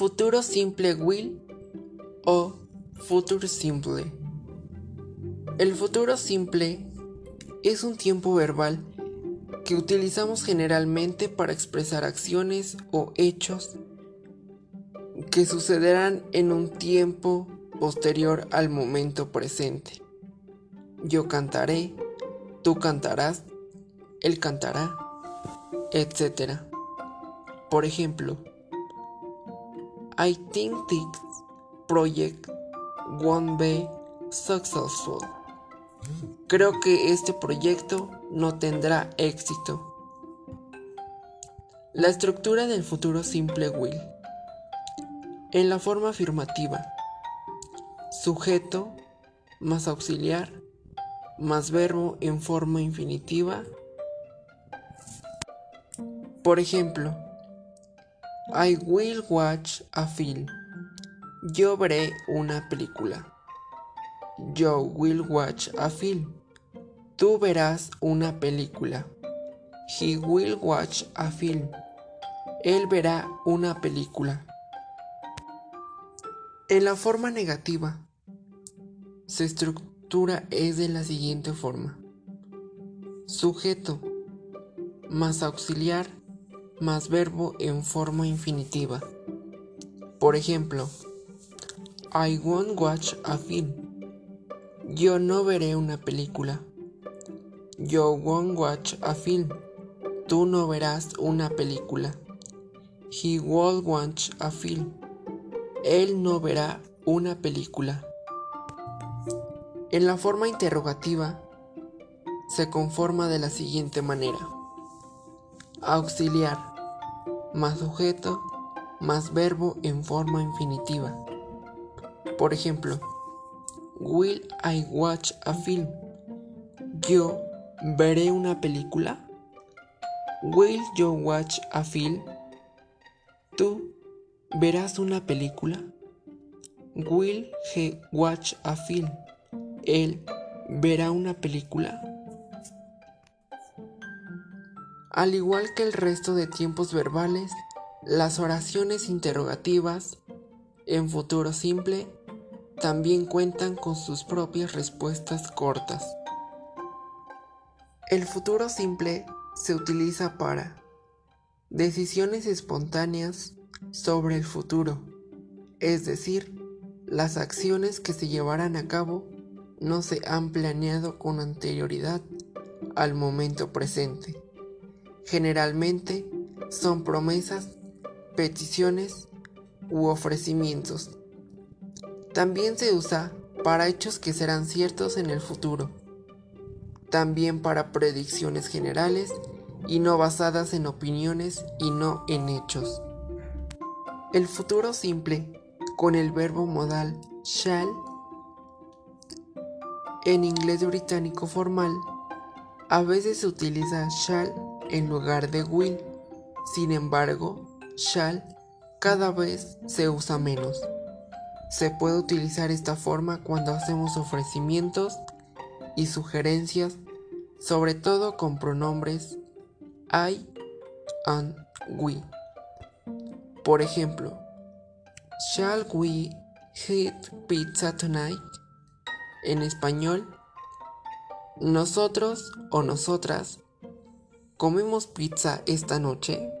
Futuro simple will o futuro simple. El futuro simple es un tiempo verbal que utilizamos generalmente para expresar acciones o hechos que sucederán en un tiempo posterior al momento presente. Yo cantaré, tú cantarás, él cantará, etc. Por ejemplo, I think this project won't be successful. Creo que este proyecto no tendrá éxito. La estructura del futuro simple will. En la forma afirmativa. Sujeto más auxiliar más verbo en forma infinitiva. Por ejemplo, I will watch a film. Yo veré una película. Yo will watch a film. Tú verás una película. He will watch a film. Él verá una película. En la forma negativa, se estructura es de la siguiente forma. Sujeto más auxiliar más verbo en forma infinitiva. Por ejemplo, I won't watch a film. Yo no veré una película. Yo won't watch a film. Tú no verás una película. He won't watch a film. Él no verá una película. En la forma interrogativa se conforma de la siguiente manera. Auxiliar más sujeto más verbo en forma infinitiva. Por ejemplo, Will I watch a film? Yo veré una película. Will you watch a film? Tú verás una película. Will he watch a film? Él verá una película. Al igual que el resto de tiempos verbales, las oraciones interrogativas en futuro simple también cuentan con sus propias respuestas cortas. El futuro simple se utiliza para decisiones espontáneas sobre el futuro, es decir, las acciones que se llevarán a cabo no se han planeado con anterioridad al momento presente. Generalmente son promesas, peticiones u ofrecimientos. También se usa para hechos que serán ciertos en el futuro. También para predicciones generales y no basadas en opiniones y no en hechos. El futuro simple, con el verbo modal shall, en inglés británico formal, a veces se utiliza shall en lugar de will. Sin embargo, shall cada vez se usa menos. Se puede utilizar esta forma cuando hacemos ofrecimientos y sugerencias, sobre todo con pronombres I and we. Por ejemplo, Shall we eat pizza tonight? En español, nosotros o nosotras ¿Comemos pizza esta noche?